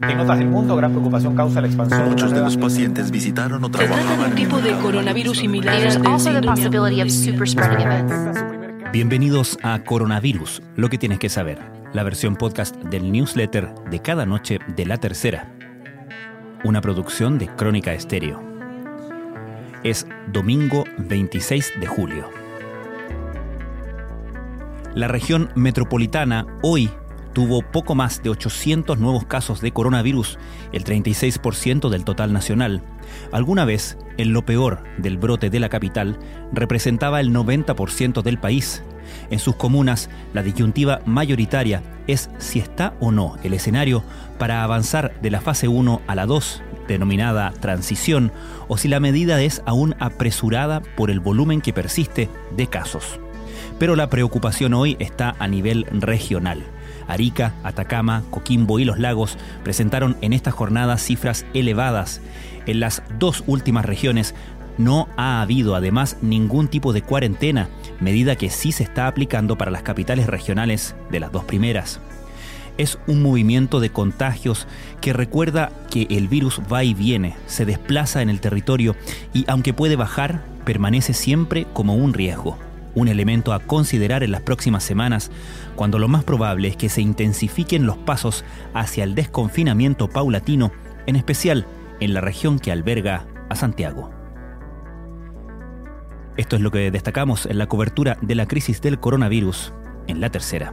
En otras del mundo, gran preocupación causa la expansión. Muchos de los pacientes visitaron o trabajaban un tipo de coronavirus similar. Bienvenidos a Coronavirus, lo que tienes que saber, la versión podcast del newsletter de cada noche de la tercera. Una producción de Crónica Estéreo. Es domingo 26 de julio. La región metropolitana hoy tuvo poco más de 800 nuevos casos de coronavirus, el 36% del total nacional. Alguna vez, en lo peor del brote de la capital, representaba el 90% del país. En sus comunas, la disyuntiva mayoritaria es si está o no el escenario para avanzar de la fase 1 a la 2, denominada transición, o si la medida es aún apresurada por el volumen que persiste de casos. Pero la preocupación hoy está a nivel regional. Arica, Atacama, Coquimbo y Los Lagos presentaron en esta jornada cifras elevadas. En las dos últimas regiones no ha habido además ningún tipo de cuarentena, medida que sí se está aplicando para las capitales regionales de las dos primeras. Es un movimiento de contagios que recuerda que el virus va y viene, se desplaza en el territorio y aunque puede bajar, permanece siempre como un riesgo un elemento a considerar en las próximas semanas, cuando lo más probable es que se intensifiquen los pasos hacia el desconfinamiento paulatino, en especial en la región que alberga a Santiago. Esto es lo que destacamos en la cobertura de la crisis del coronavirus en la tercera.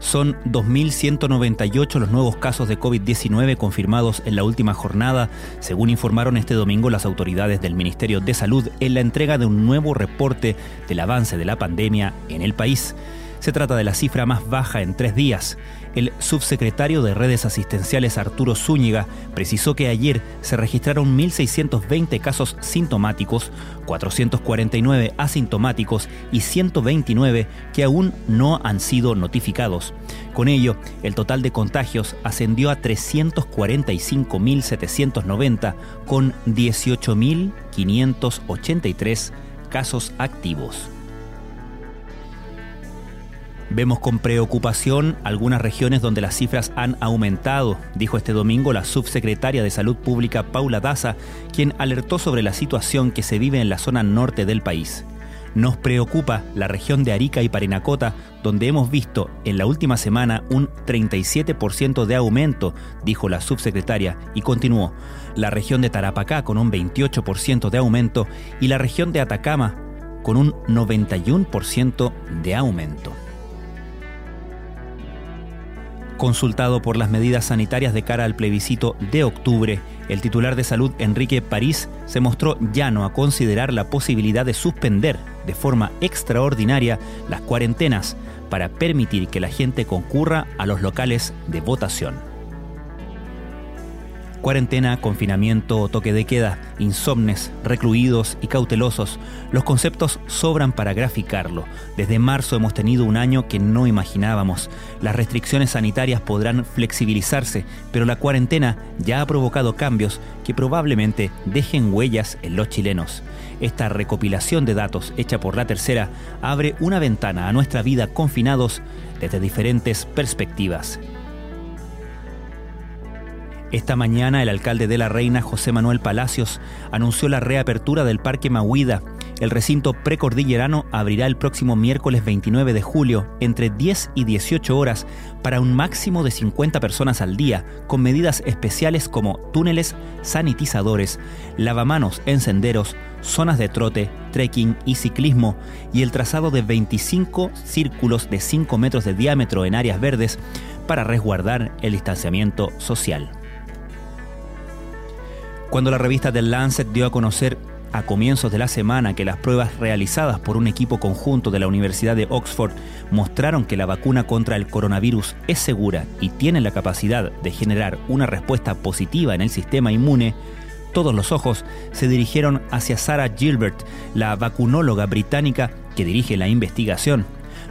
Son 2.198 los nuevos casos de COVID-19 confirmados en la última jornada, según informaron este domingo las autoridades del Ministerio de Salud en la entrega de un nuevo reporte del avance de la pandemia en el país. Se trata de la cifra más baja en tres días. El subsecretario de Redes Asistenciales Arturo Zúñiga precisó que ayer se registraron 1.620 casos sintomáticos, 449 asintomáticos y 129 que aún no han sido notificados. Con ello, el total de contagios ascendió a 345.790 con 18.583 casos activos. Vemos con preocupación algunas regiones donde las cifras han aumentado, dijo este domingo la subsecretaria de Salud Pública Paula Daza, quien alertó sobre la situación que se vive en la zona norte del país. Nos preocupa la región de Arica y Parinacota, donde hemos visto en la última semana un 37% de aumento, dijo la subsecretaria, y continuó, la región de Tarapacá con un 28% de aumento y la región de Atacama con un 91% de aumento. Consultado por las medidas sanitarias de cara al plebiscito de octubre, el titular de salud Enrique París se mostró llano a considerar la posibilidad de suspender de forma extraordinaria las cuarentenas para permitir que la gente concurra a los locales de votación. Cuarentena, confinamiento, toque de queda, insomnes, recluidos y cautelosos. Los conceptos sobran para graficarlo. Desde marzo hemos tenido un año que no imaginábamos. Las restricciones sanitarias podrán flexibilizarse, pero la cuarentena ya ha provocado cambios que probablemente dejen huellas en los chilenos. Esta recopilación de datos hecha por la tercera abre una ventana a nuestra vida confinados desde diferentes perspectivas. Esta mañana el alcalde de La Reina, José Manuel Palacios, anunció la reapertura del Parque Mahuida. El recinto precordillerano abrirá el próximo miércoles 29 de julio entre 10 y 18 horas para un máximo de 50 personas al día, con medidas especiales como túneles sanitizadores, lavamanos en senderos, zonas de trote, trekking y ciclismo y el trazado de 25 círculos de 5 metros de diámetro en áreas verdes para resguardar el distanciamiento social. Cuando la revista The Lancet dio a conocer a comienzos de la semana que las pruebas realizadas por un equipo conjunto de la Universidad de Oxford mostraron que la vacuna contra el coronavirus es segura y tiene la capacidad de generar una respuesta positiva en el sistema inmune, todos los ojos se dirigieron hacia Sarah Gilbert, la vacunóloga británica que dirige la investigación.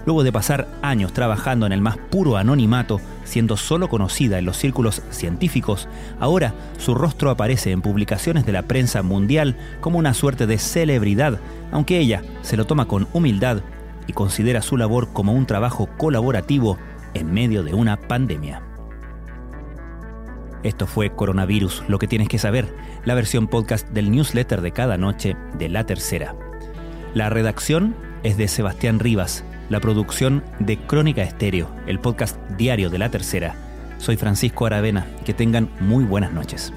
Luego de pasar años trabajando en el más puro anonimato, siendo solo conocida en los círculos científicos, ahora su rostro aparece en publicaciones de la prensa mundial como una suerte de celebridad, aunque ella se lo toma con humildad y considera su labor como un trabajo colaborativo en medio de una pandemia. Esto fue Coronavirus, lo que tienes que saber, la versión podcast del newsletter de cada noche de La Tercera. La redacción es de Sebastián Rivas, la producción de Crónica Estéreo, el podcast diario de La Tercera. Soy Francisco Aravena, que tengan muy buenas noches.